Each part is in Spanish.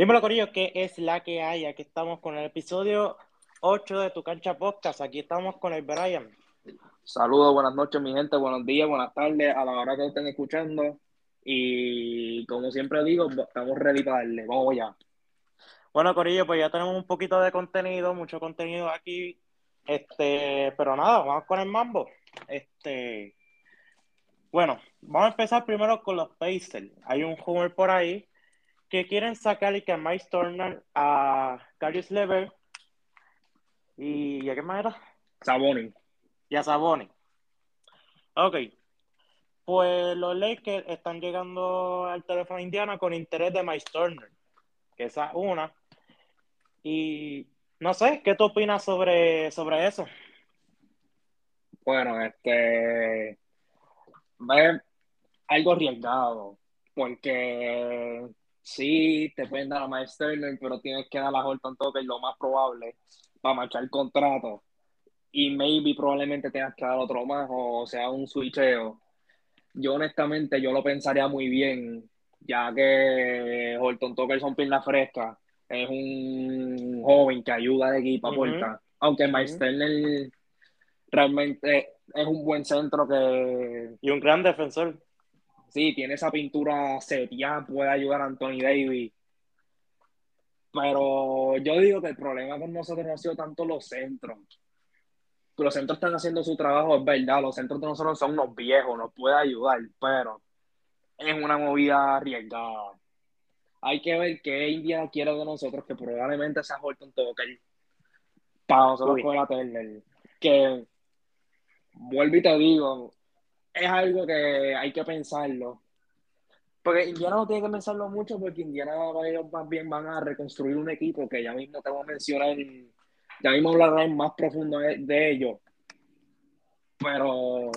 Dímelo, Corillo, ¿qué es la que hay? Aquí estamos con el episodio 8 de Tu Cancha Podcast. Aquí estamos con el Brian. Saludos, buenas noches, mi gente, buenos días, buenas tardes, a la hora que estén escuchando. Y como siempre digo, estamos ready para darle. Vamos ya. Bueno, Corillo, pues ya tenemos un poquito de contenido, mucho contenido aquí. Este, pero nada, vamos con el mambo. Este, bueno, vamos a empezar primero con los Pacers. Hay un rumor por ahí que quieren sacar y que a Mike Turner, a Carius Lever y ¿a qué más era? Saboni. Y a Saboni. Ok. Pues los Lakers están llegando al teléfono indiano con interés de Mike Turner, que esa es una. Y no sé, ¿qué tú opinas sobre, sobre eso? Bueno, este. Es algo arriesgado, porque sí, te pueden dar a Miles Turner, pero tienes que dar a Horton Tucker lo más probable para marchar el contrato. Y maybe probablemente tengas que dar otro más, o sea, un switcheo. Yo honestamente, yo lo pensaría muy bien, ya que Horton Tucker son piernas frescas, es un joven que ayuda de equipo, a Aunque Miles Turner realmente es un buen centro que... Y un gran defensor sí, tiene esa pintura setia, puede ayudar a Anthony Davis. Pero yo digo que el problema con nosotros no ha sido tanto los centros. Los centros están haciendo su trabajo, es verdad. Los centros de nosotros son unos viejos, nos puede ayudar, pero es una movida arriesgada. Hay que ver qué India quiere de nosotros, que probablemente sea Horton Tucker para nosotros con la Turner. Que vuelvo y te digo, es algo que hay que pensarlo. Porque Indiana no tiene que pensarlo mucho porque Indiana ellos más bien van a reconstruir un equipo que ya mismo te voy a mencionar, ya mismo hablaré más profundo de, de ellos. Pero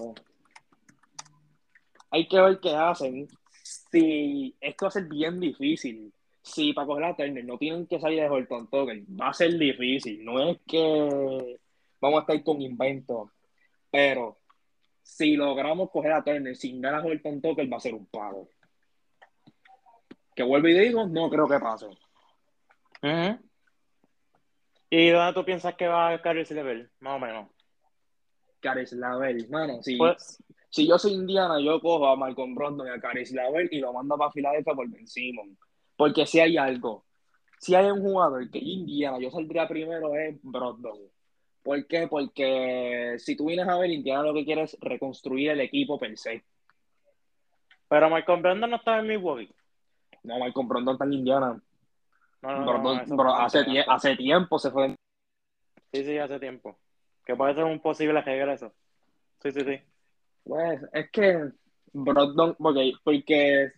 hay que ver qué hacen. Si esto va a ser bien difícil, si para coger a Turner no tienen que salir de Horton Tucker, va a ser difícil. No es que vamos a estar con inventos, pero si logramos coger a Turner sin ganas el tonto, que va a ser un pago. Que vuelvo y digo, no creo que pase. ¿Y dónde tú piensas que va Caris Level? Más o menos. Caris Level, bueno, si, pues, si yo soy Indiana, yo cojo a Malcolm Brogdon y a Caris Level y lo mando para Filadelfia por Ben Simon. Porque si hay algo, si hay un jugador que Indiana, yo saldría primero es Brogdon. ¿Por qué? Porque si tú vienes a ver, Indiana lo que quiere es reconstruir el equipo per se. Pero Michael Brandon no está en Milwaukee. No, Michael Brandon está en Indiana. No, no, hace, hace tiempo se fue. Sí, sí, hace tiempo. Que puede ser un posible regreso. Sí, sí, sí. Pues es que Brogdon, porque, porque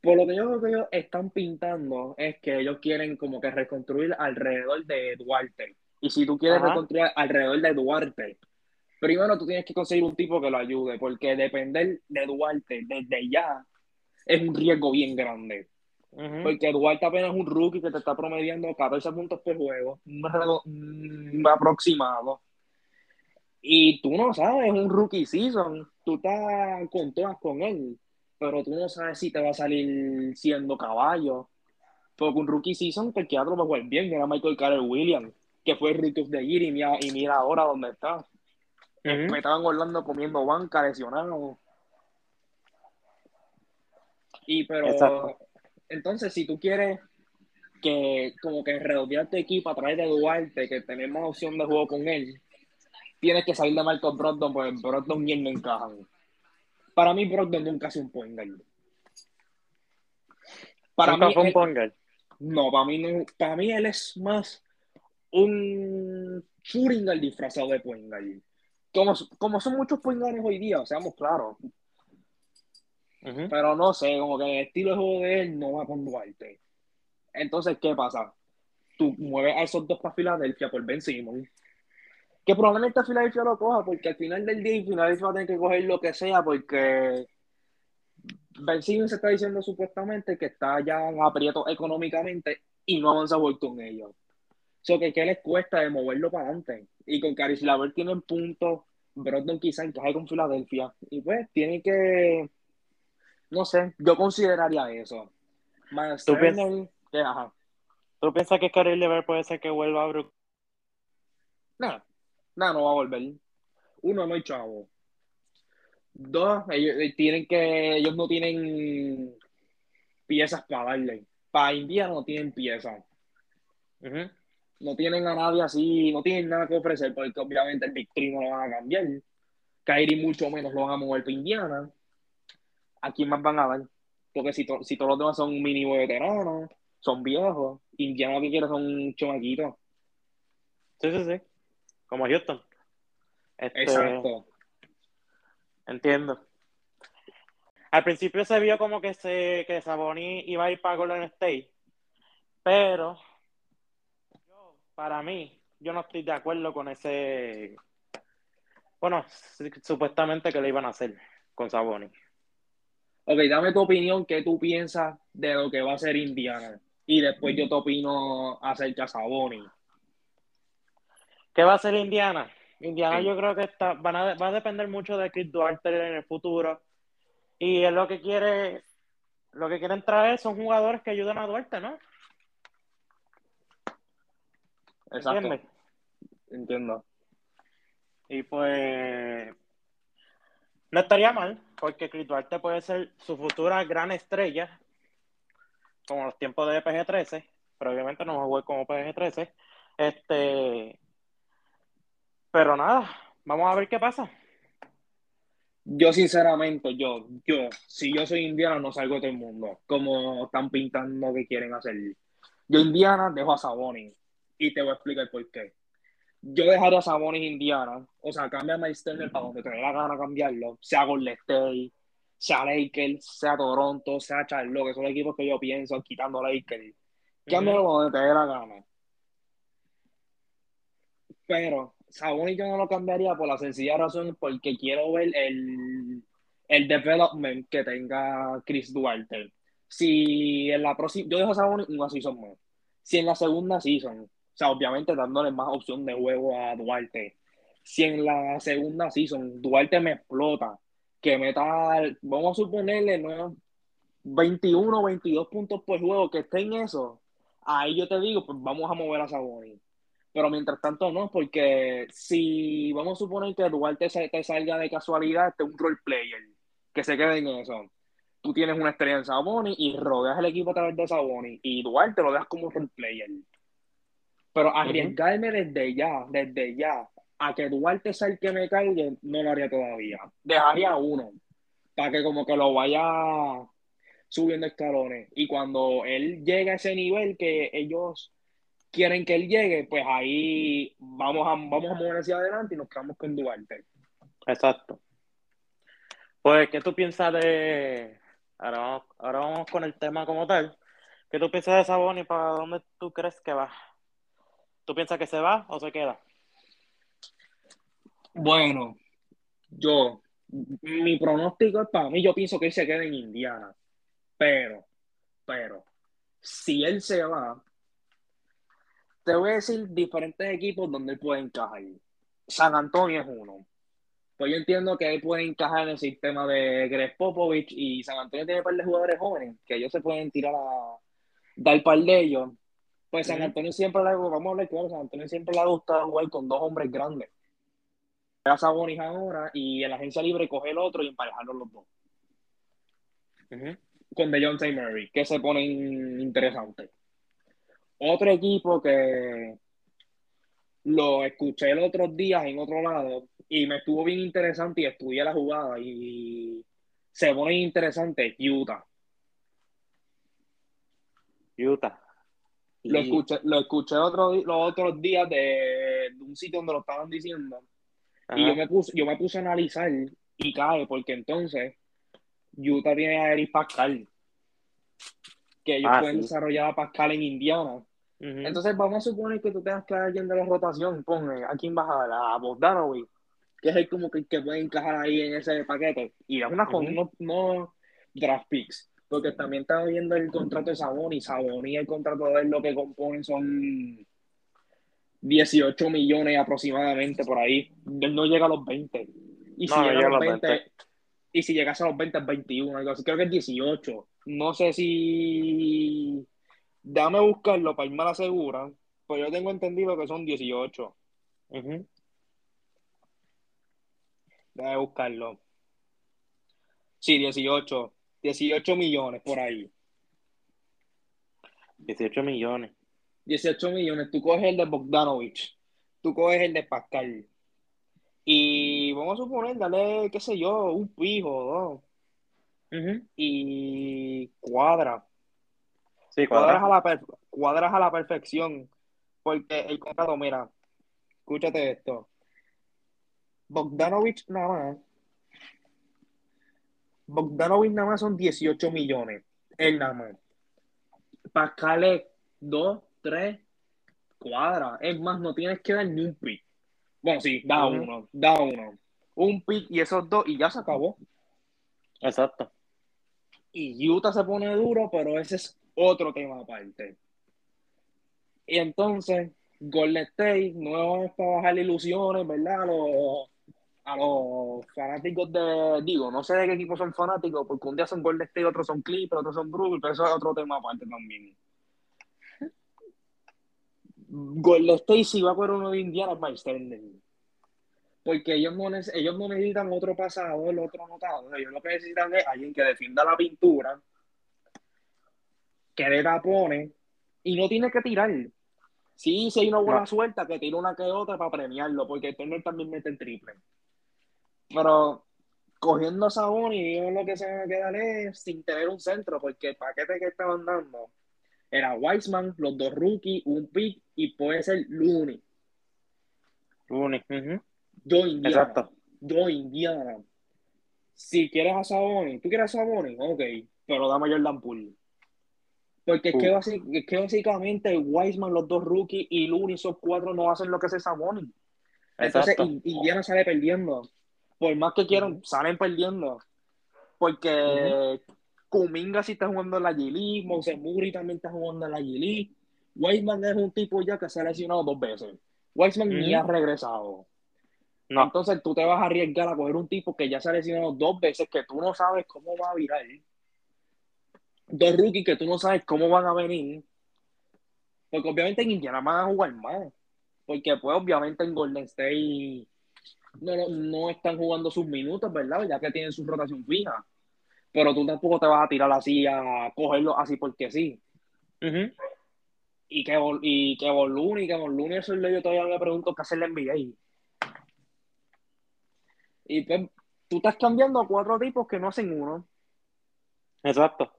por lo que yo creo que ellos están pintando es que ellos quieren como que reconstruir alrededor de Duarte. Y si tú quieres reconstruir alrededor de Duarte, primero tú tienes que conseguir un tipo que lo ayude, porque depender de Duarte desde ya es un riesgo bien grande. Porque Duarte apenas es un rookie que te está promediando 14 puntos por juego, un, aproximado. Y tú no sabes, es un rookie season, tú estás con todas con él, pero tú no sabes si te va a salir siendo caballo. Porque un rookie season, que otro va a jugar bien, era Michael Carter Williams que fue el of the Year y mira, y mira ahora dónde está. Me estaban Orlando comiendo banca, lesionado. Y pero, entonces si tú quieres que como que redondear tu equipo a través de Duarte, que tenemos opción de juego con él, tienes que salir de Marcos Brogdon, porque Brogdon y él no encajan. Para mí Brogdon nunca ha sido un point Para mí, un point No, para mí, no, para mí él es más un al disfrazado de point Como, como son muchos point hoy día, seamos claros. Pero no sé, como que el estilo de juego de él no va con Duarte. Entonces, ¿qué pasa? Tú mueves a esos dos para Filadelfia por Ben Simon. Que probablemente Filadelfia lo coja, porque al final del día Filadelfia va a tener que coger lo que sea, porque Ben Simon se está diciendo supuestamente que está ya aprieto económicamente y no avanza con ellos. So que qué les cuesta de moverlo para adelante. Y con Caris Laver tienen puntos, Brogdon quizá encaje con Filadelfia. Y pues tiene que, no sé, yo consideraría eso. ¿Tú, piensas, ¿Tú piensas que Kyrie Lever puede ser que vuelva a Brooklyn? Nada, nada, no va a volver. Uno, no hay chavo. Dos, ellos eh, tienen que, ellos no tienen piezas para darle. Para India no tienen piezas. No tienen a nadie así, no tienen nada que ofrecer, porque obviamente el Victory no lo van a cambiar. Kyrie mucho menos lo van a mover para Indiana. ¿A quién más van a dar? Porque si, si todos los demás son mínimo veteranos, son viejos, Indiana lo que quiere son chomaquitos. Sí, sí, sí. Como Houston. Este, Exacto. Entiendo. Al principio se vio como que se que Saboni iba a ir para Golden State, pero para mí, yo no estoy de acuerdo con ese. Bueno, supuestamente que le iban a hacer con Saboni. Ok, dame tu opinión, ¿qué tú piensas de lo que va a ser Indiana? Y después yo te opino acerca de Saboni. ¿Qué va a ser Indiana? Indiana yo creo que está, van a, va a depender mucho de Chris Duarte en el futuro. Y es lo que quiere, lo que quieren traer son jugadores que ayuden a Duarte, ¿no? Exacto. Entiendo. Y pues no estaría mal, porque Chris Duarte puede ser su futura gran estrella, como los tiempos de PG-13, pero obviamente no va a jugar como PG-13. Este, pero nada, vamos a ver qué pasa. Yo sinceramente, yo, yo, si yo soy indiana, no salgo de todo el mundo, como están pintando que quieren hacer. Yo indiana dejo a Sabonis y te voy a explicar por qué. Yo dejaría a Sabonis Indiana, o sea, cambia a Miles para donde te dé la gana cambiarlo, sea Golden State, sea Lakers, sea Toronto, sea Charlotte, que son equipos que yo pienso quitando a Lakers. Cámbialo donde te dé la gana. Pero Sabonis yo no lo cambiaría por la sencilla razón porque quiero ver el, el development que tenga Chris Duarte. Si en la próxima, yo dejo a Sabonis una season más. Si en la segunda season sea, obviamente dándole más opción de juego a Duarte. Si en la segunda season Duarte me explota, que meta, vamos a suponerle, ¿no? 21 22 puntos por juego, que esté en eso, ahí yo te digo, pues vamos a mover a Sabonis. Pero mientras tanto no, porque si vamos a suponer que Duarte te salga de casualidad, este es un role player, que se quede en eso. Tú tienes una estrella en Sabonis y rodeas el equipo a través de Sabonis y Duarte lo dejas como role player. Pero arriesgarme desde ya, desde ya, a que Duarte sea el que me caiga, no lo haría todavía. Dejaría uno, para que como que lo vaya subiendo escalones. Y cuando él llegue a ese nivel que ellos quieren que él llegue, pues ahí vamos a, vamos a mover hacia adelante y nos quedamos con Duarte. Exacto. Pues, ¿qué tú piensas de... Ahora vamos, ahora vamos con el tema como tal. ¿Qué tú piensas de Sabón y para dónde tú crees que va? ¿Tú piensas que se va o se queda? Bueno, yo, mi pronóstico es para mí, yo pienso que él se queda en Indiana. Pero, pero, si él se va, te voy a decir diferentes equipos donde él puede encajar. San Antonio es uno. Pues yo entiendo que él puede encajar en el sistema de Greg Popovich y San Antonio tiene un par de jugadores jóvenes que ellos se pueden tirar a dar par de ellos. Pues San Antonio siempre le vamos a hablar claro, San Antonio siempre le ha gustado jugar con dos hombres grandes. Era Sabonis ahora y en la agencia libre coge el otro y emparejarlos los dos. Con The John Murray, que se ponen interesantes. Otro equipo que lo escuché el otro días en otro lado y me estuvo bien interesante y estudié la jugada y se pone interesante Utah. Utah. Lo escuché, lo escuché otro, los otros días de, un sitio donde lo estaban diciendo. Y yo me, puse, yo me puse a analizar y cae, porque entonces Utah tiene a Eric Pascal. Que ellos ah, pueden desarrollar a Pascal en Indiana. Entonces vamos a suponer que tú tengas que alguien de la rotación. Pon a quién vas a dar, a Bogdanovic, que es el como que, que puede encajar ahí en ese paquete. Y es una con no, no draft picks porque también estaba viendo el contrato de Saboni, y el contrato de él lo que componen son 18 millones aproximadamente por ahí. Él no llega a los 20. Y si llega a los 20, y si llegase a los 20 es 21, algo así. Creo que es 18. No sé si Déjame buscarlo para irme a la segura, pues yo tengo entendido que son 18. Ujú. Déjame buscarlo. Sí, 18. 18 millones por ahí. 18 millones. 18 millones. Tú coges el de Bogdanovich. Tú coges el de Pascal. Y vamos a suponer, dale, qué sé yo, un pijo, ¿no? Ujú. Y cuadra. Sí, Cuadras cuadra. a la, cuadras a la perfección. Porque el contrato, mira, escúchate esto. Bogdanovich nada más. Bogdanovich nada más son 18 millones. Él nada más. Pascal es 2, 3, cuadra. Es más, no tienes que dar ni un pick. Bueno, sí, da uno, da uno. Un pick y esos dos y ya se acabó. Exacto. Y Utah se pone duro, pero ese es otro tema aparte. Y entonces, Golden State, no es para bajar ilusiones, ¿verdad? Los, a los fanáticos de, digo, no sé de qué equipo son fanáticos, porque un día son Golden State, otros son Clippers, otros son Brooklyn, pero eso es otro tema aparte también. Golden State si va por uno de Indiana es. Porque ellos no, ellos no necesitan otro pasado, el otro anotado. Ellos lo que necesitan es alguien que defienda la pintura, que le tapone y no tiene que tirar. Sí, si hay una buena No. suelta, que tire una que otra para premiarlo, porque Turner también mete el triple. Pero cogiendo a Sabonis, yo lo que se me queda es sin tener un centro, porque el paquete que estaban dando era Wiseman, los dos rookies, un pick y puede ser Looney. Looney. Ujú. Yo Indiana. Exacto. Yo Indiana. Si quieres a Sabonis, ¿tú quieres a Sabonis? Ok, pero dame a Jordan Poole. Porque es, que, Uh. es que básicamente Wiseman, los dos rookies y Looney, esos cuatro no hacen lo que hace Sabonis. Entonces Indiana sale perdiendo. Por más que quieran, salen perdiendo. Porque Kuminga sí está jugando en la Moses Moody también está jugando en la G-League. Wiseman es un tipo ya que se ha lesionado dos veces. Wiseman ni ha regresado. No. Entonces tú te vas a arriesgar a coger un tipo que ya se ha lesionado dos veces, que tú no sabes cómo va a virar. Dos rookies que tú no sabes cómo van a venir. Porque obviamente en Indiana van a jugar más. Porque pues obviamente en Golden State no, no, no están jugando sus minutos, ¿verdad? Ya que tienen su rotación fija. Pero tú tampoco te vas a tirar así a cogerlo así porque sí. Ujú. Y que, y que Looney, que Looney, eso es lo que yo todavía me pregunto qué hacer la NBA. Y pues tú estás cambiando a cuatro tipos que no hacen uno. Exacto.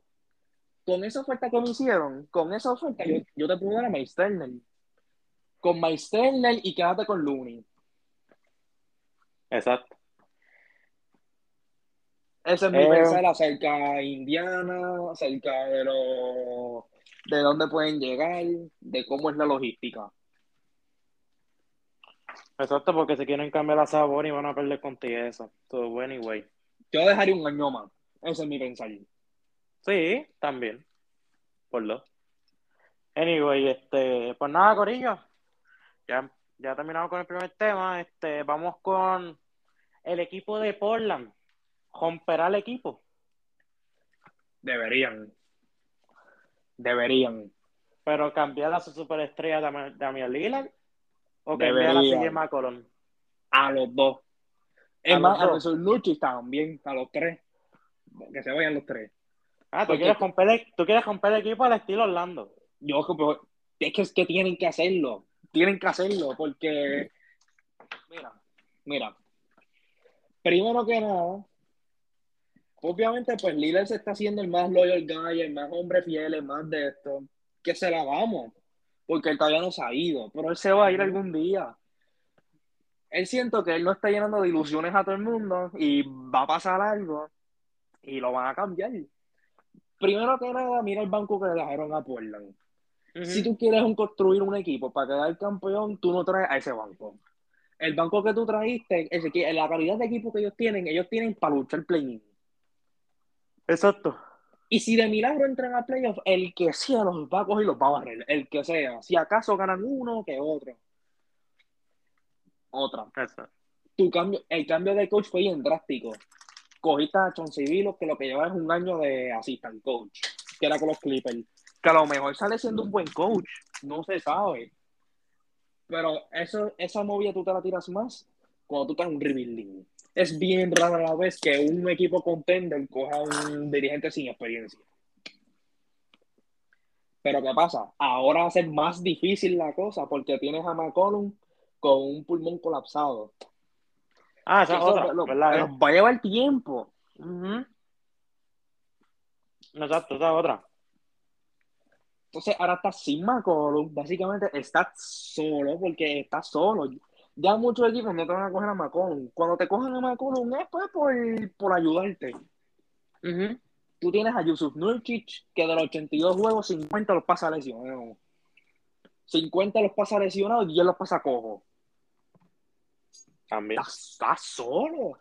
Con esa oferta que me hicieron, con esa oferta, yo, yo te puedo dar a Turner. Con Turner y quédate con Looney. Exacto. Ese es mi Eh, pensar acerca de Indiana, acerca de lo, de dónde pueden llegar, de cómo es la logística. Exacto, porque se quieren cambiar la sabor y van a perder contigo eso. So, anyway. Yo dejaría un año más. Ese es mi pensar. Sí, también. Por dos. Anyway, este, pues nada, Corillo. Ya, ya terminamos con el primer tema. Este, vamos con el equipo de Portland. Romperá el equipo. Deberían. Deberían. Pero cambiar a su superestrella Dam- Damian Lillard o cambiar a. CJ McCollum. A los dos. Es más, a los Luchis también, a los tres. Que se vayan los tres. Ah, ¿tú quieres, romper el, tú quieres romper el equipo al estilo Orlando. Yo, pues, es que es que tienen que hacerlo. Tienen que hacerlo porque, mira, mira. Primero que nada, obviamente, pues Lillard se está haciendo el más loyal guy, el más hombre fiel, el más de esto. Que se la vamos. Porque él todavía no se ha ido, pero él se va a ir algún día. Él siento que él no está llenando de ilusiones a todo el mundo y va a pasar algo y lo van a cambiar. Primero que nada, mira el banco que le dejaron a Portland. Si tú quieres un- construir un equipo para quedar campeón, tú no traes a ese banco. El banco que tú trajiste, la calidad de equipo que ellos tienen, ellos tienen para luchar play-in. Exacto. Y si de milagro entran a playoff, el que sea los va a coger y los va a barrer. El que sea. Si acaso ganan uno que otro. Otra. Eso. Tu cambio, el cambio de coach fue bien drástico. Cogiste a Chauncey Billups, que lo que lleva es un año de assistant coach, que era con los Clippers. que a lo mejor sale siendo un buen coach, no se sabe. Pero eso, esa movida tú te la tiras más cuando tú estás en un rebuilding. Es bien raro a la vez que un equipo contender coja a un dirigente sin experiencia. Pero ¿qué pasa? Ahora va a ser más difícil la cosa porque tienes a McCollum con un pulmón colapsado. Ah, esa otra, lo- ¿verdad? lo- va a llevar tiempo. Ujú. Exacto, esa es otra. Entonces ahora estás sin McCollum, básicamente estás solo porque estás solo. Ya muchos equipos no te van a coger a McCollum. Cuando te cogen a McCollum es pues por, por ayudarte. Ujú. Tú tienes a Yusuf Nurkic, que de los 82 juegos, 50 los pasa lesionados. 50 los pasa lesionados y 10 los pasa cojo. También. Estás, estás solo.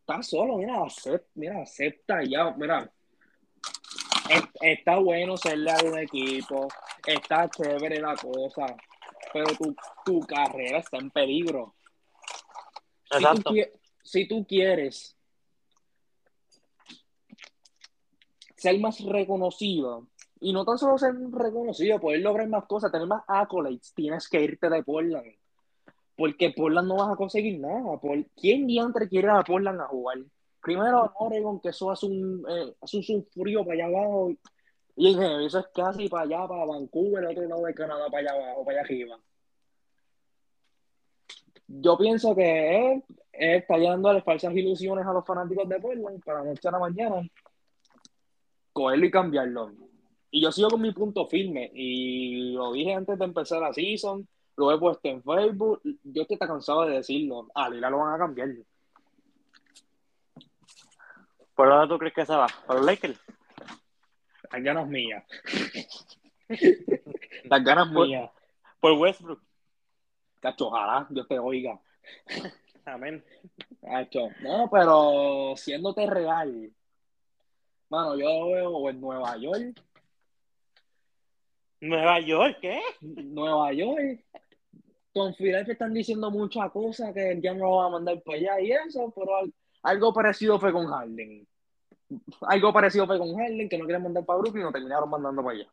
Estás solo, mira, acepta, mira, acepta ya, mira. Es- Está bueno serle a un equipo, está chévere la cosa, pero tu, tu carrera está en peligro. Si tú, Exacto. si tú quieres ser más reconocido, y no tan solo ser reconocido, poder lograr más cosas, tener más accolades, tienes que irte de Portland. Porque Portland no vas a conseguir nada. Por... ¿Quién diantre quiere ir a Portland a jugar? Primero Oregon, que eso hace un, eh, hace un frío para allá abajo. Y general, eso es casi para allá, para Vancouver, otro lado de Canadá, para allá abajo, para allá arriba. Yo pienso que él, él está dándole falsas ilusiones a los fanáticos de Portland para noche a la mañana cogerlo y cambiarlo. Y yo sigo con mi punto firme. Y lo dije antes de empezar la season, lo he puesto en Facebook. Yo estoy cansado de decirlo. A Lila lo van a cambiar. ¿Por dónde tú crees que se va? ¿Por los Lakers? Las ganas mías. Las ganas mías. ¿Por Westbrook? Cacho, ojalá Dios te oiga. Amén. Cacho. No, pero siéndote real. Mano, yo lo veo o en Nueva York. ¿Nueva York? ¿Qué? Nueva York. Con Philadelphia están diciendo muchas cosas que ya no lo van a mandar para allá y eso, pero al- algo parecido fue con Harden. Algo parecido fue con Harden, que no querían mandar para Brooklyn y lo terminaron mandando para allá.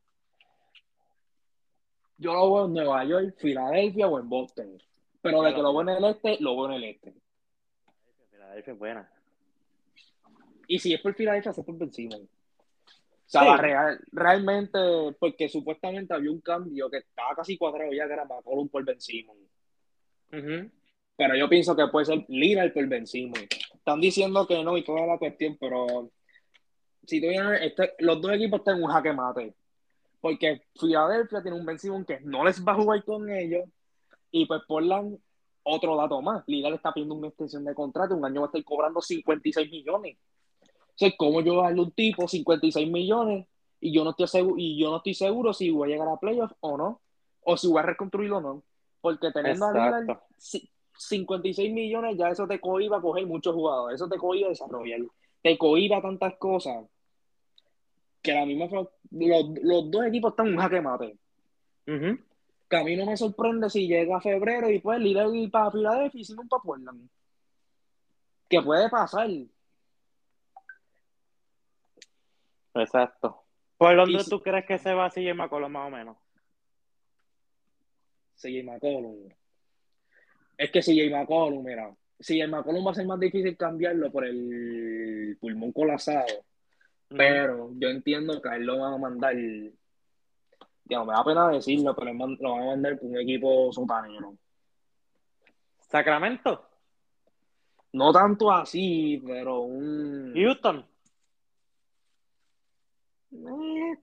Yo lo veo en Nueva York, Filadelfia o en Boston. Pero de que lo veo en el este, lo veo en el este. Filadelfia es buena. Y si es por Filadelfia, es por Ben Simmons. O sea, Sí. la real- realmente, porque supuestamente había un cambio que estaba casi cuadrado ya, que era McCollum por Ben Simmons. Ujú. Pero yo pienso que puede ser Lillard por Ben Simmons. Están diciendo que no y toda la cuestión, pero si tú vienes, este- los dos equipos están en un jaque mate. Porque Filadelfia tiene un Ben que no les va a jugar con ellos. Y pues Portland, otro dato más. Lillard está pidiendo una extensión de contrato. Un año va a estar cobrando 56 millones. O sea, ¿cómo yo voy a darle un tipo 56 millones y yo no estoy seguro, y yo no estoy seguro si voy a llegar a playoffs o no? O si voy a reconstruir o no. Porque teniendo a Lillard. Ci- 56 millones, ya eso te cohiba a coger muchos jugadores, eso te cohiba a desarrollar, te cohiba tantas cosas que la misma los, los dos equipos están un jaque mate. Ujú. Que a mí no me sorprende si llega febrero y pues ir para Filadelfia y Simon para Portland. Que puede pasar. Exacto. ¿Por dónde Y si- tú crees que se va CJ McCollum más o menos? CJ McCollum. Es que CJ McCollum, mira, CJ McCollum va a ser más difícil cambiarlo por el pulmón colapsado. Pero yo entiendo que a él lo van a mandar. Digamos, me da pena decirlo, pero él lo van a mandar por un equipo sotanero. ¿Sacramento? No tanto así, pero un. ¿Houston? Eh,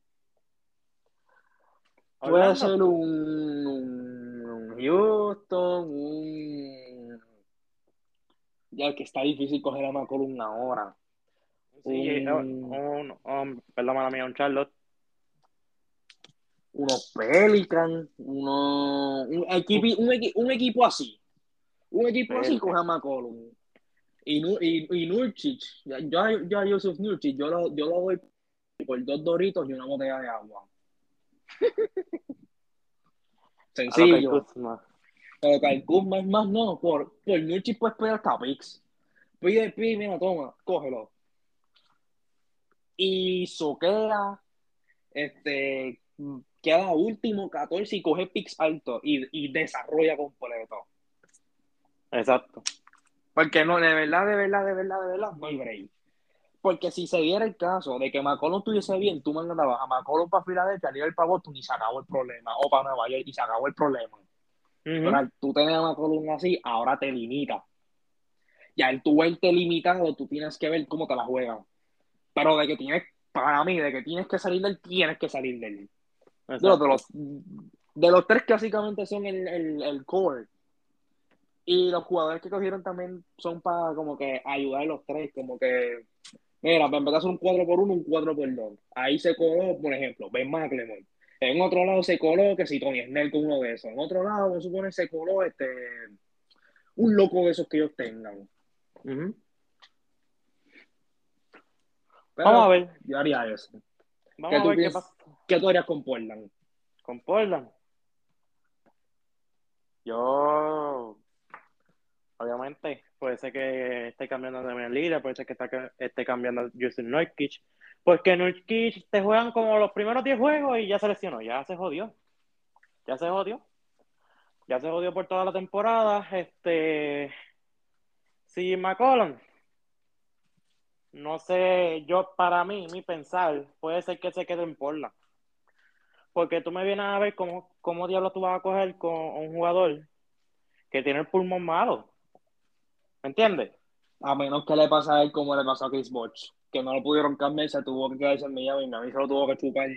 puede ser un Houston, un. Ya que está difícil coger a McCollum ahora. Sí, Un- un, un, un- perdón, mala mía, un Charlotte. unos Pelicans, unos, un, equipo, un, equi- un equipo así. Un equipo así coge a McCollum. Y, y, yo, a Yusuf yo lo, yo lo doy por dos doritos y una botella de agua. Sencillo. Pero Kuzma es más, no, por, por Nurkic puedes pedir hasta picks. Pide, pide, mira, toma, cógelo. Y soquea, este, queda último 14 y coge picks altos y, y desarrolla completo. Exacto. Porque no, de verdad, de verdad, de verdad, de verdad, no hay break. Porque si se diera el caso de que McCollum estuviese bien, tú mandabas a McCollum para Filadelfia, a el para Boston y se acabó el problema. O para Nueva York y se acabó el problema. Pero al tú tener a McCollum así, ahora te limita. Ya el tú verte limitado, tú tienes que ver cómo te la juegan. Pero de que tienes, para mí, de que tienes que salir del, tienes que salir del. De los, de los, de los tres que básicamente son el, el, el core, y los jugadores que cogieron también son para como que ayudar a los tres, como que, mira, de hacer un 4 por 1, un 4 por 2. Ahí se coló, por ejemplo, Ben McLemore. En otro lado se coló que si Tony Snell con uno de esos. En otro lado, me supone, se coló este, un loco de esos que ellos tengan. Vamos a ver. Yo haría eso. Vamos a ver qué pasa. ¿Qué tú harías con Portland? Con Portland. Yo obviamente. Puede ser que esté cambiando de líder, puede ser que esté cambiando Justin Nurkic. Porque Nurkic te juegan como los primeros 10 juegos y ya se lesionó, ya se jodió. Ya se jodió. Ya se jodió por toda la temporada. Este. Si McCollum, no sé, yo para mí, mi pensar, puede ser que se quede en Portland. Porque tú me vienes a ver cómo, cómo diablos tú vas a coger con un jugador que tiene el pulmón malo. ¿Me entiendes? A menos que le pase a él como le pasó a Chris Bosh, que no lo pudieron cambiar, se tuvo que quedarse en Miami, mí se lo tuvo que chupar.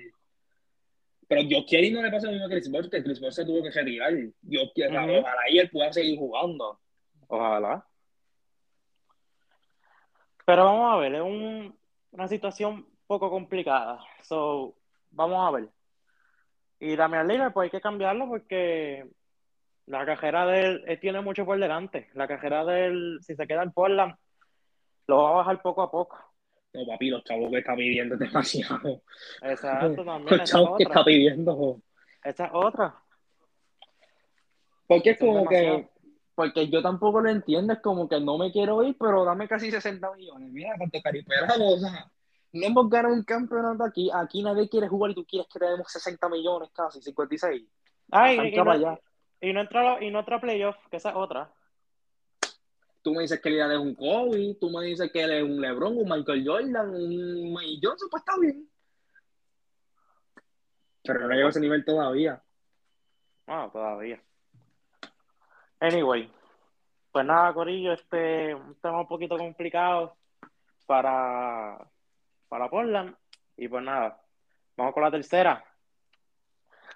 Pero yo quiero y no le pasa lo mismo a Chris Bosh, que Chris Bosh se tuvo que retirar. Yo quiero, ojalá y él pueda seguir jugando. Ojalá. Pero vamos a ver, es un, una situación poco complicada. So, vamos a ver. Y Damian Lillard, pues hay que cambiarlo porque la cajera de él, tiene mucho por delante. La cajera de él, si se queda en Portland, lo va a bajar poco a poco. No, papi, los chavos que está pidiendo es demasiado. Exacto, también. Los chavos que está pidiendo. Esa es otra. Porque es como que. Porque yo tampoco lo entiendo, es como que no me quiero ir, pero dame casi 60 millones. Mira cuánto cariperado, o sea, no hemos ganado un campeonato aquí. Aquí nadie quiere jugar y tú quieres que tenemos 60 millones casi, 56. Ay, y, no, y no entra, y no entra playoff, que esa es otra. Tú me dices que él es un Kobe, tú me dices que él es un LeBron, un Michael Jordan, un Mike Johnson, pues está bien. Pero no llega a ese nivel todavía. Ah, todavía. Anyway, pues nada, Corillo, este un tema un poquito complicado para, para Portland. Y pues nada, vamos con la tercera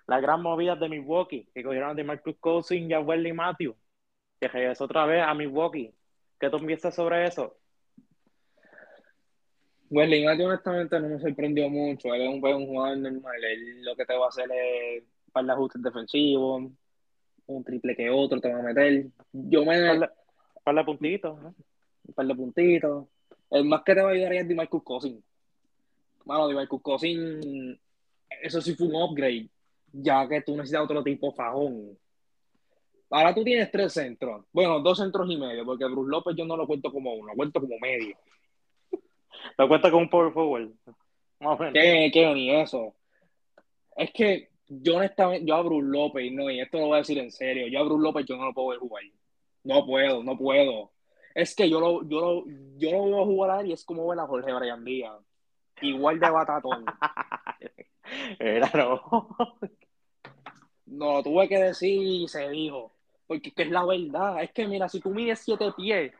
la gran movida de Milwaukee, que cogieron de Marcus Cousins y a Wesley Matthews, que regresó otra vez a Milwaukee. ¿Qué tú piensas sobre eso? Wesley Matthews honestamente no me sorprendió mucho. Él es un buen jugador normal. Él lo que te va a hacer es un par de ajustes defensivos, un triple que otro te va a meter. Yo me... Un par de, puntitos. Un par de puntitos. El más que te va a ayudar es de Marcus Cousins. Bueno, de Marcus Cousins, eso sí fue un upgrade ya que tú necesitas otro tipo fajón. Ahora tú tienes tres centros. Bueno, dos centros y medio, porque Bruce López yo no lo cuento como uno, lo cuento como medio. Lo cuento como un power forward. ¿Qué, qué ni eso? Es que yo honestamente, yo a Bruce López, no, y esto lo voy a decir en serio, yo a Bruce López yo no lo puedo ver jugar. No puedo, no puedo. Es que yo lo, yo lo, yo lo veo jugar y es como ver a Jorge Brian Díaz. Igual de batatón. Era no. No, tuve que decir y se dijo. Porque es la verdad. Es que mira, si tú mides siete pies,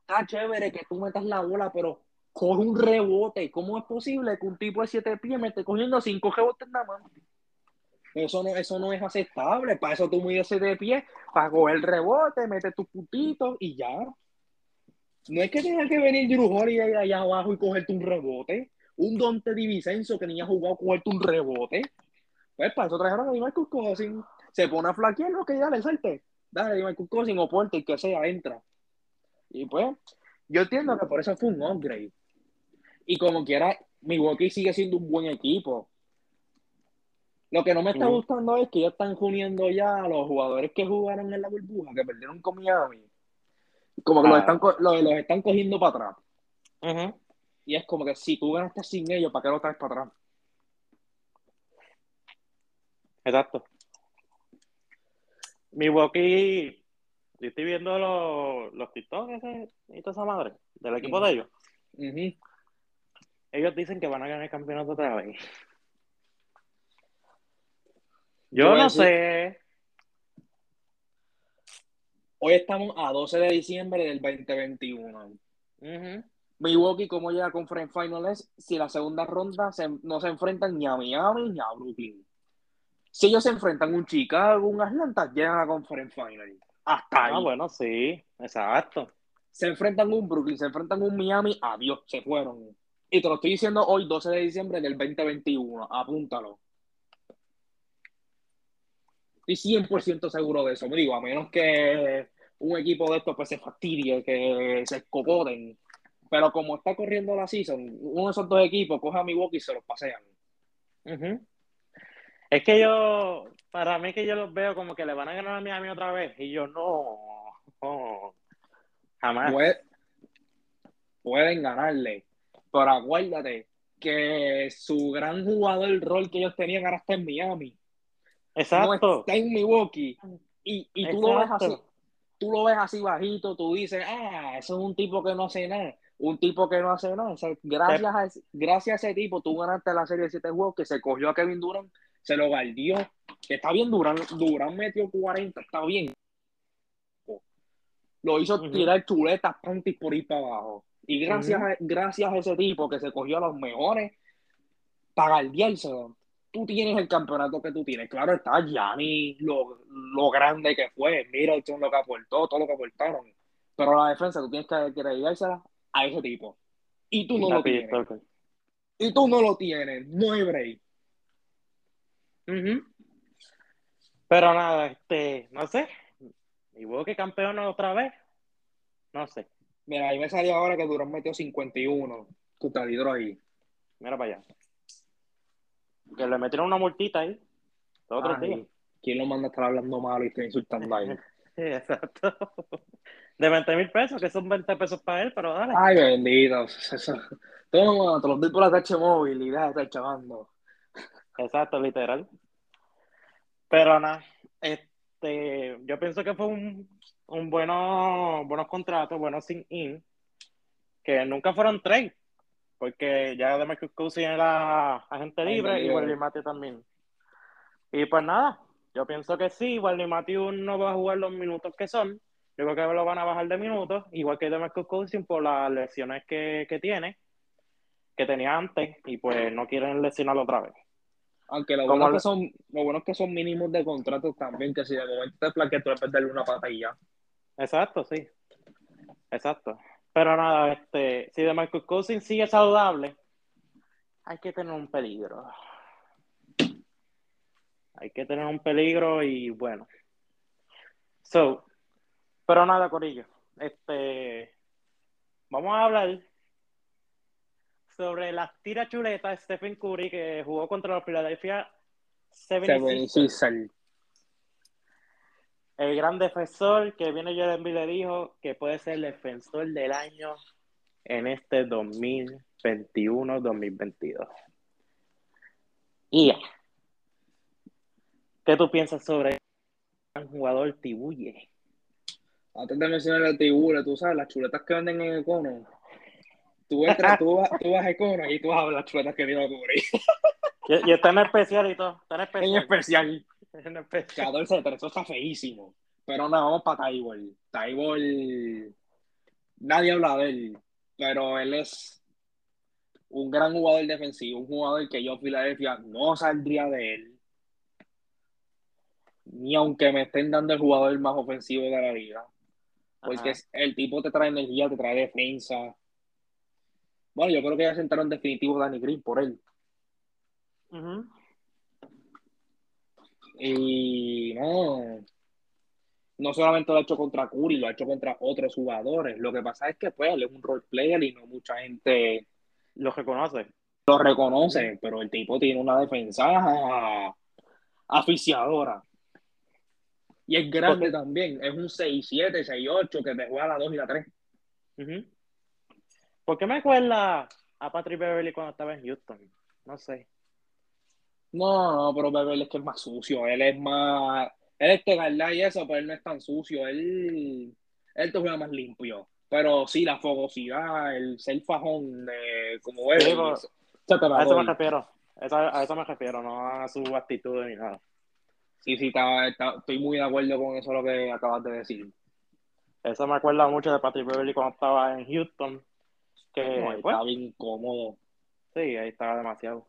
está chévere que tú metas la bola, pero coge un rebote. ¿Cómo es posible que un tipo de siete pies me cogiendo cinco rebotes nada más? Eso no, eso no es aceptable. Para eso tú mides siete pies, para coger el rebote, meter tus putitos y ya. No es que tenga que venir Drew y allá abajo y cogerte un rebote un Dante Di Vicenzo que ni ha jugado cuarto un rebote. Pues para eso trajeron a Marcus Cousins. Se pone a flaquear lo que ya le salte. Dale, Marcus Cousins o Porter, que sea, entra. Y pues, yo entiendo que por eso fue un upgrade. Y como quiera, Milwaukee sigue siendo un buen equipo. Lo que no me está gustando es que ya están uniendo ya a los jugadores que jugaron en la burbuja, que perdieron con Miami. Como que los, ah. están, los, los, están cogiendo para atrás. Y es como que si tú ganaste sin ellos, ¿para qué lo traes para atrás? Exacto. Milwaukee, yo estoy viendo los, los TikToks ese, y toda esa madre del equipo de ellos. Ujú. Ellos dicen que van a ganar el campeonato otra vez. Yo no decir- sé. Hoy estamos a 12 de diciembre del 2021. Ujú. Milwaukee, ¿cómo llega a Conference Finals si la segunda ronda se- no se enfrentan ni a Miami ni a Brooklyn? Si ellos se enfrentan un Chicago, un Atlanta, llegan a Conference Finals. Hasta ahí. Ah, bueno, sí, exacto. Se enfrentan un Brooklyn, se enfrentan un Miami, adiós, se fueron. Y te lo estoy diciendo hoy, 12 de diciembre del 2021. Apúntalo. Estoy 100% seguro de eso. Me digo, a menos que un equipo de estos pues se fastidie, que se escocoten. Pero como está corriendo la season, uno de esos dos equipos coge a Milwaukee y se los pasean. Ujú. Es que yo, para mí que yo los veo como que le van a ganar a Miami otra vez. Y yo no, no, jamás. Puede- pueden ganarle. Pero acuérdate que su gran jugador, el rol que ellos tenían ahora está en Miami. No Exacto. está en Milwaukee. Y, y tú lo ves así, tú lo ves así bajito, tú dices, ah, eso es un tipo que no hace nada. Un tipo que no hace nada. O sea, gracias, a, ese- gracias a ese tipo, tú ganaste la serie de siete juegos que se cogió a Kevin Durant, se lo guardió. Está bien, Durant, Durant metió 40, está bien. Lo hizo tirar chuletas, panties por ir para abajo. Y gracias, a, gracias a ese tipo que se cogió a los mejores para guardiárselo, tú tienes el campeonato que tú tienes. Claro está, Gianni, lo, lo grande que fue, Middleton, lo que aportó, todo lo que aportaron. Pero la defensa tú tienes que, regársela a ese tipo. Y tú no lo tienes. Y tú no lo tienes. No hay break. Ujú. Pero nada, este, no sé. Y que campeón otra vez. No sé. Mira, ahí me salió ahora que Durán metió 51. Tu talidro ahí. Mira para allá. Que le metieron una multita ahí. Los otros Ay, días. ¿Quién lo manda a estar hablando malo y está insultando ahí? Sí, exacto. De 20 mil pesos, que son 20 pesos para él, pero dale. Ay, bendito. Eso. Toma, te los doy por la tacha móvil y deja de estar chavando. Exacto, literal. Pero nada, este, yo pienso que fue un, un bueno, buenos contratos, buenos sin-in, que nunca fueron trade, porque ya de Marcus Cousins era agente libre y libre. Wesley Matthews también. Y pues nada, yo pienso que sí, Wesley Matthews no va a jugar los minutos que son, yo creo que lo van a bajar de minutos, igual que de Marcus Cousins por las lesiones que, que tiene, que tenía antes, y pues no quieren lesionarlo otra vez. Aunque lo bueno, que son, lo bueno es que son mínimos de contratos también, que si de momento te plaqueas, tú perderle una pata y ya. Exacto, sí. Exacto. Pero nada, este, si de Marcus Cousins sigue saludable, hay que tener un peligro. Hay que tener un peligro y bueno. So, pero nada, Corillo. Este, vamos a hablar sobre las tiras chuletas Stephen Curry que jugó contra los Philadelphia 76ers. 76 El gran defensor que viene Joel Embiid le dijo que puede ser el defensor del año en este 2021-2022. Y ya. ¿Qué tú piensas sobre el jugador Tibuye? Antes de mencionar el tibule, tú sabes, las chuletas que venden en Econo. Tú entras, tú vas, tú vas a Econo y tú vas a las chuletas que viene a cubrir. Y, y está en especial y todo. Está en En especial. especial, En especial. 14 pero eso está feísimo. Pero nada, vamos para Taibol. Taibol, nadie habla de él, pero él es un gran jugador defensivo, un jugador que yo, Filadelfia, no saldría de él. Ni aunque me estén dando el jugador más ofensivo de la liga. Porque Ajá. el tipo te trae energía, te trae defensa. Bueno, yo creo que ya sentaron definitivo Danny Green por él. Y no, no solamente lo ha hecho contra Curry, lo ha hecho contra otros jugadores. Lo que pasa es que pues él es un role player y no mucha gente Lo reconoce. lo reconoce, pero el tipo tiene una defensa aficiadora. Y es grande también, es un 6'7, 6'8 que te juega la 2 y la 3. Ujú. ¿Por qué me acuerda a Patrick Beverly cuando estaba en Houston? No sé. No, no, pero Beverly es que es más sucio. Él es más. Él es tegarla y eso, pero él no es tan sucio. Él, él te juega más limpio. Pero sí, la fogosidad, el ser fajón de como. Sí, pero- eso, A eso me refiero. Eso- a eso me refiero, no a su actitud ni nada. Sí, sí, está- está- estoy muy de acuerdo con eso lo que acabas de decir. Eso me acuerda mucho de Patrick Beverly cuando estaba en Houston. Que, No, pues, está bien cómodo. sí, ahí estaba demasiado.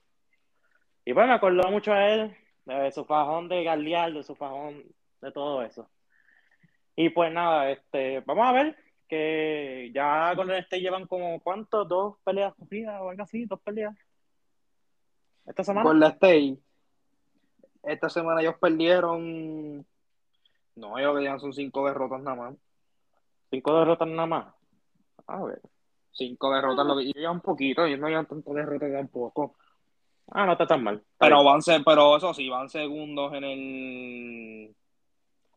Y pues me acordó mucho a él, de su fajón de Galeal, de su fajón de todo eso. Y pues nada, este, vamos a ver que ya con este llevan como, ¿cuánto? ¿Dos peleas corridas o algo así? ¿Dos peleas? ¿Esta semana? Golden State. Esta semana ellos perdieron. No, ellos que ya son cinco derrotas nada más. Cinco derrotas nada más. A ver. Cinco derrotas, lo que ellos llevan poquito, ellos no llevan tantas derrotas tampoco. Ah, no está tan mal. Pero van pero eso sí, van segundos en el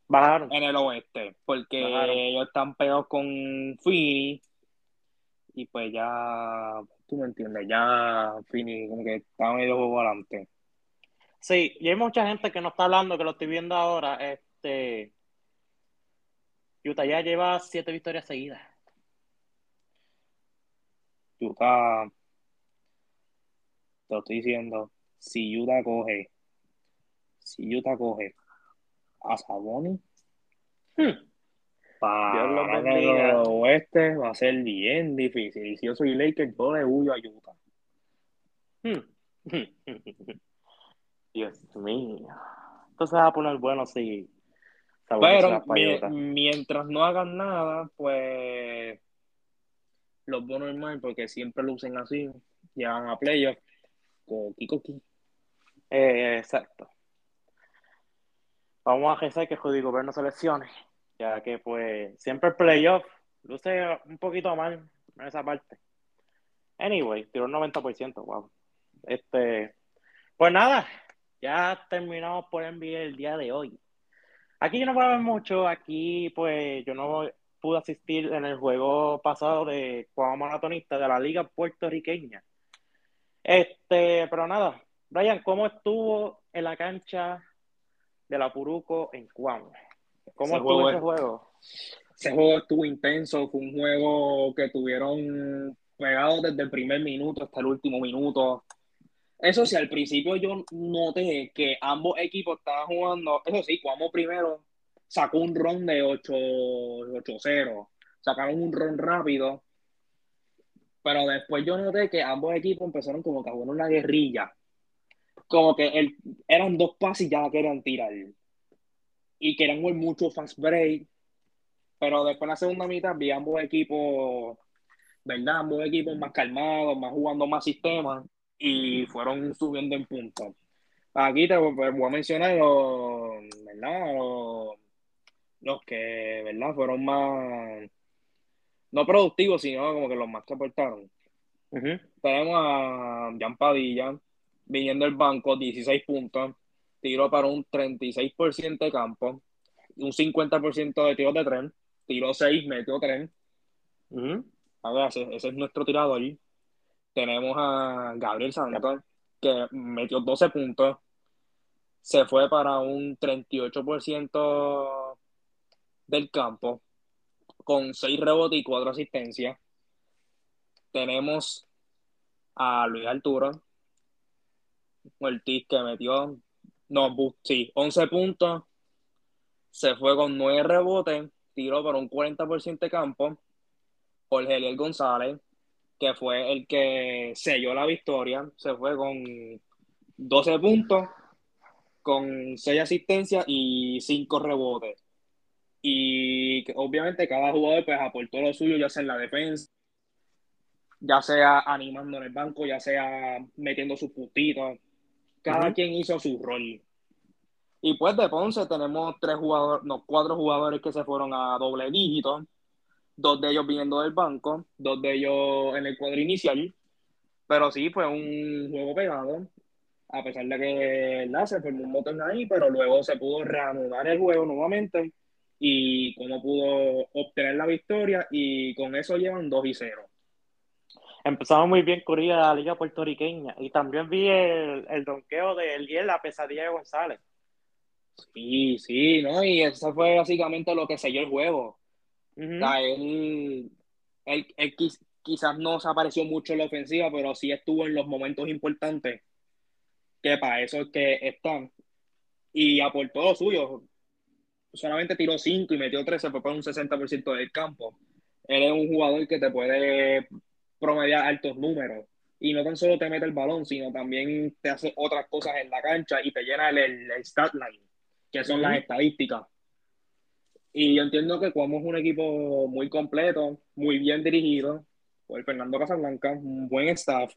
Bajaron. en el oeste, porque Bajaron. ellos están pegados con Fini y pues ya, tú me entiendes, ya Fini como que está medio juego adelante. Sí, y hay mucha gente que no está hablando, que lo estoy viendo ahora. Este. Utah ya lleva siete victorias seguidas. Utah, te lo estoy diciendo, si Utah coge, si Utah coge a Sabonis Hmm. Para el oeste va a ser bien difícil. Y si yo soy Lakers, yo le huyo a Utah. Hmm. Dios mío. Entonces va a poner bueno si. Se Pero mientras no hagan nada, pues los veo normal porque siempre lucen así. Llegan a playoffs. Coqui, coqui. Eh, exacto. Vamos a rezar que Judy Gobert no se ya que pues siempre el playoff luce un poquito mal en esa parte. Anyway, tiró un 90%, wow. Este, pues nada, ya terminamos por NBA el día de hoy. Aquí yo no puedo ver mucho, aquí pues yo no pude asistir en el juego pasado de Cuamo Maratonista de la Liga Puertorriqueña. Este, pero nada, Brian, ¿cómo estuvo en la cancha de la Puruco en Cuamo? ¿Cómo Ese estuvo juego ese es- juego? Ese juego estuvo intenso, fue un juego que tuvieron pegados desde el primer minuto hasta el último minuto. Eso sí, al principio yo noté que ambos equipos estaban jugando, eso sí, Cuamo primero sacó un ron de 8 8-0, sacaron un ron rápido, pero después yo noté que ambos equipos empezaron como que a jugar una guerrilla, como que el, eran dos pases y ya la querían tirar, y querían jugar mucho fast break, pero después en la segunda mitad vi ambos equipos, ¿verdad? Ambos equipos más calmados, más jugando más sistemas y fueron subiendo en puntos. Aquí te voy a mencionar los, ¿verdad? Los que, ¿verdad? Fueron más, no productivos, sino como que los más que aportaron. Tenemos a Jan Padilla, viniendo del banco, 16 puntos, tiró para un 36% de campo, un 50% de tiros de tren, tiró 6, metió 3. Ujú. A ver, ese, ese es nuestro tirador. Tenemos a Gabriel Santos, que metió 12 puntos, se fue para un 38% del campo, con 6 rebotes y 4 asistencias. Tenemos a Luis Arturo Ortiz, que metió, no, sí, 11 puntos, se fue con 9 rebotes, tiró para un 40% de campo. Jorge Eliel González, que fue el que selló la victoria, se fue con 12 puntos, con 6 asistencias y 5 rebotes. Y obviamente cada jugador pues aportó lo suyo, ya sea en la defensa, ya sea animando en el banco, ya sea metiendo sus puntitos. Cada quien hizo su rol. Y pues de Ponce tenemos tres jugadores, no, cuatro jugadores que se fueron a doble dígito, dos de ellos viniendo del banco, dos de ellos en el cuadro inicial. Pero sí, fue un juego pegado, a pesar de que ¿verdad? se formó un botón ahí, pero luego se pudo reanudar el juego nuevamente y cómo pudo obtener la victoria y con eso llevan 2 y 0. empezamos muy bien de la liga puertorriqueña y también vi el, el donqueo de Eliel, la pesadilla de González. Sí, sí, ¿no? Y eso fue básicamente lo que selló el juego. Ujú. él, él, él quiz- quizás no se apareció mucho en la ofensiva, pero sí estuvo en los momentos importantes, que para eso es que están. Y aportó lo suyo. Solamente tiró 5 y metió 13, fue por un 60% del campo. Él es un jugador que te puede promediar altos números. Y no tan solo te mete el balón, sino también te hace otras cosas en la cancha y te llena el, el, el stat line, que son Ujú. las estadísticas. Y yo entiendo que Cuomo es un equipo muy completo, muy bien dirigido, por Fernando Casablanca, un buen staff,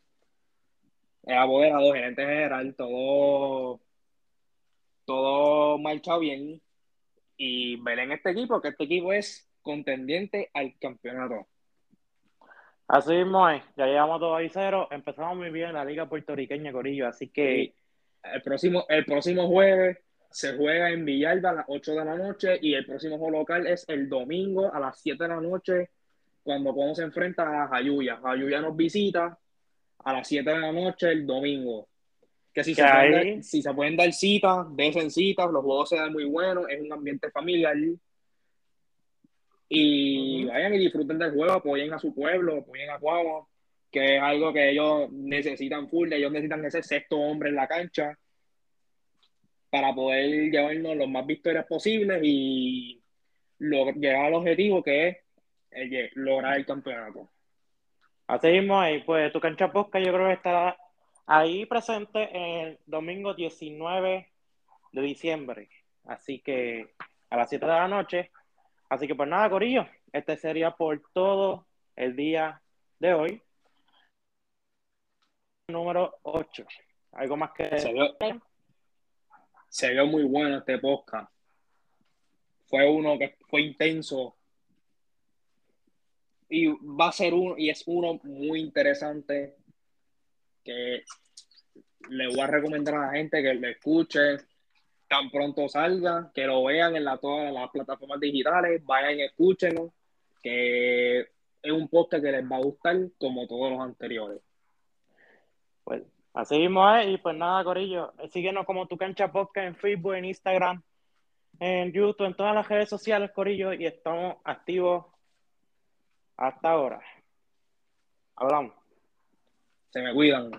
es apoderado, gerente general, todo, todo marcha bien. Y ver en este equipo que este equipo es contendiente al campeonato. Así mismo es, ya llevamos 2 y 0, empezamos muy bien la liga puertorriqueña, Corillo, así que el próximo, el próximo jueves se juega en Villalba a las 8 de la noche y el próximo juego local es el domingo a las 7 de la noche cuando Cuomo se enfrenta a Jayuya. Jayuya nos visita a las 7 de la noche el domingo. Que si, Que se pueden, dar, si se pueden dar citas, desen citas, los juegos se dan muy buenos, es un ambiente familiar. Y vayan y disfruten del juego, apoyen a su pueblo, apoyen a Cuamo, que es algo que ellos necesitan full, ellos necesitan ese sexto hombre en la cancha para poder llevarnos los más victorias posibles y log- llegar al objetivo que es eh, lograr el campeonato. así mismo es, pues tu cancha posca yo creo que estará ahí presente el domingo 19 de diciembre, así que a las 7 de la noche, así que pues nada, Corillo, este sería por todo el día de hoy. Número 8. ¿Algo más que Se vio, se vio muy bueno este podcast. Fue uno que fue intenso. Y va a ser uno, y es uno muy interesante que le voy a recomendar a la gente que lo escuche tan pronto salga, que lo vean en la, todas las plataformas digitales, vayan y escúchenlo, que es un podcast que les va a gustar como todos los anteriores. Pues así mismo es, y pues nada, Corillo, síguenos como tu cancha podcast en Facebook, en Instagram, en YouTube, en todas las redes sociales, Corillo, y estamos activos hasta ahora. Hablamos. Se me cuidan.